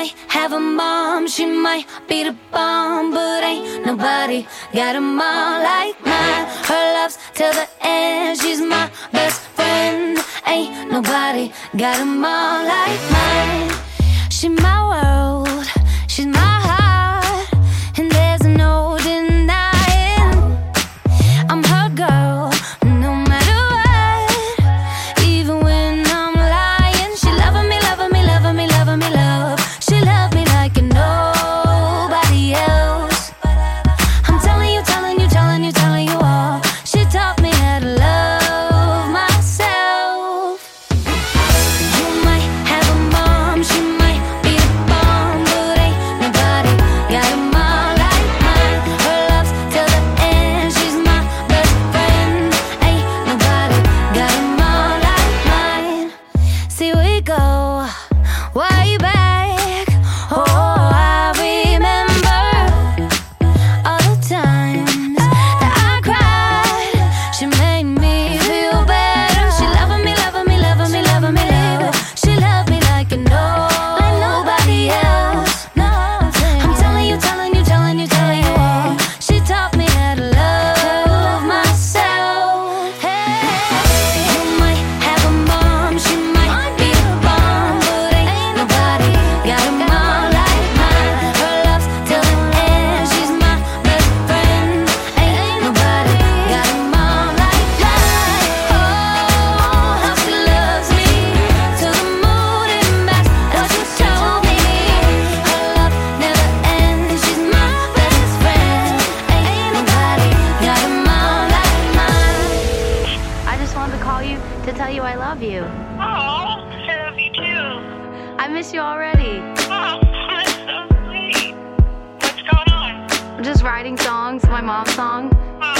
might have a mom, she might be the bomb, but ain't nobody got a mom like mine. Her love's till the end, she's my best friend. Ain't nobody got a mom like mine. She my world. you. I love you. Oh, I love you too. I miss you already. Oh, that's so sweet. What's going on? I'm just writing songs, my mom's song. Oh.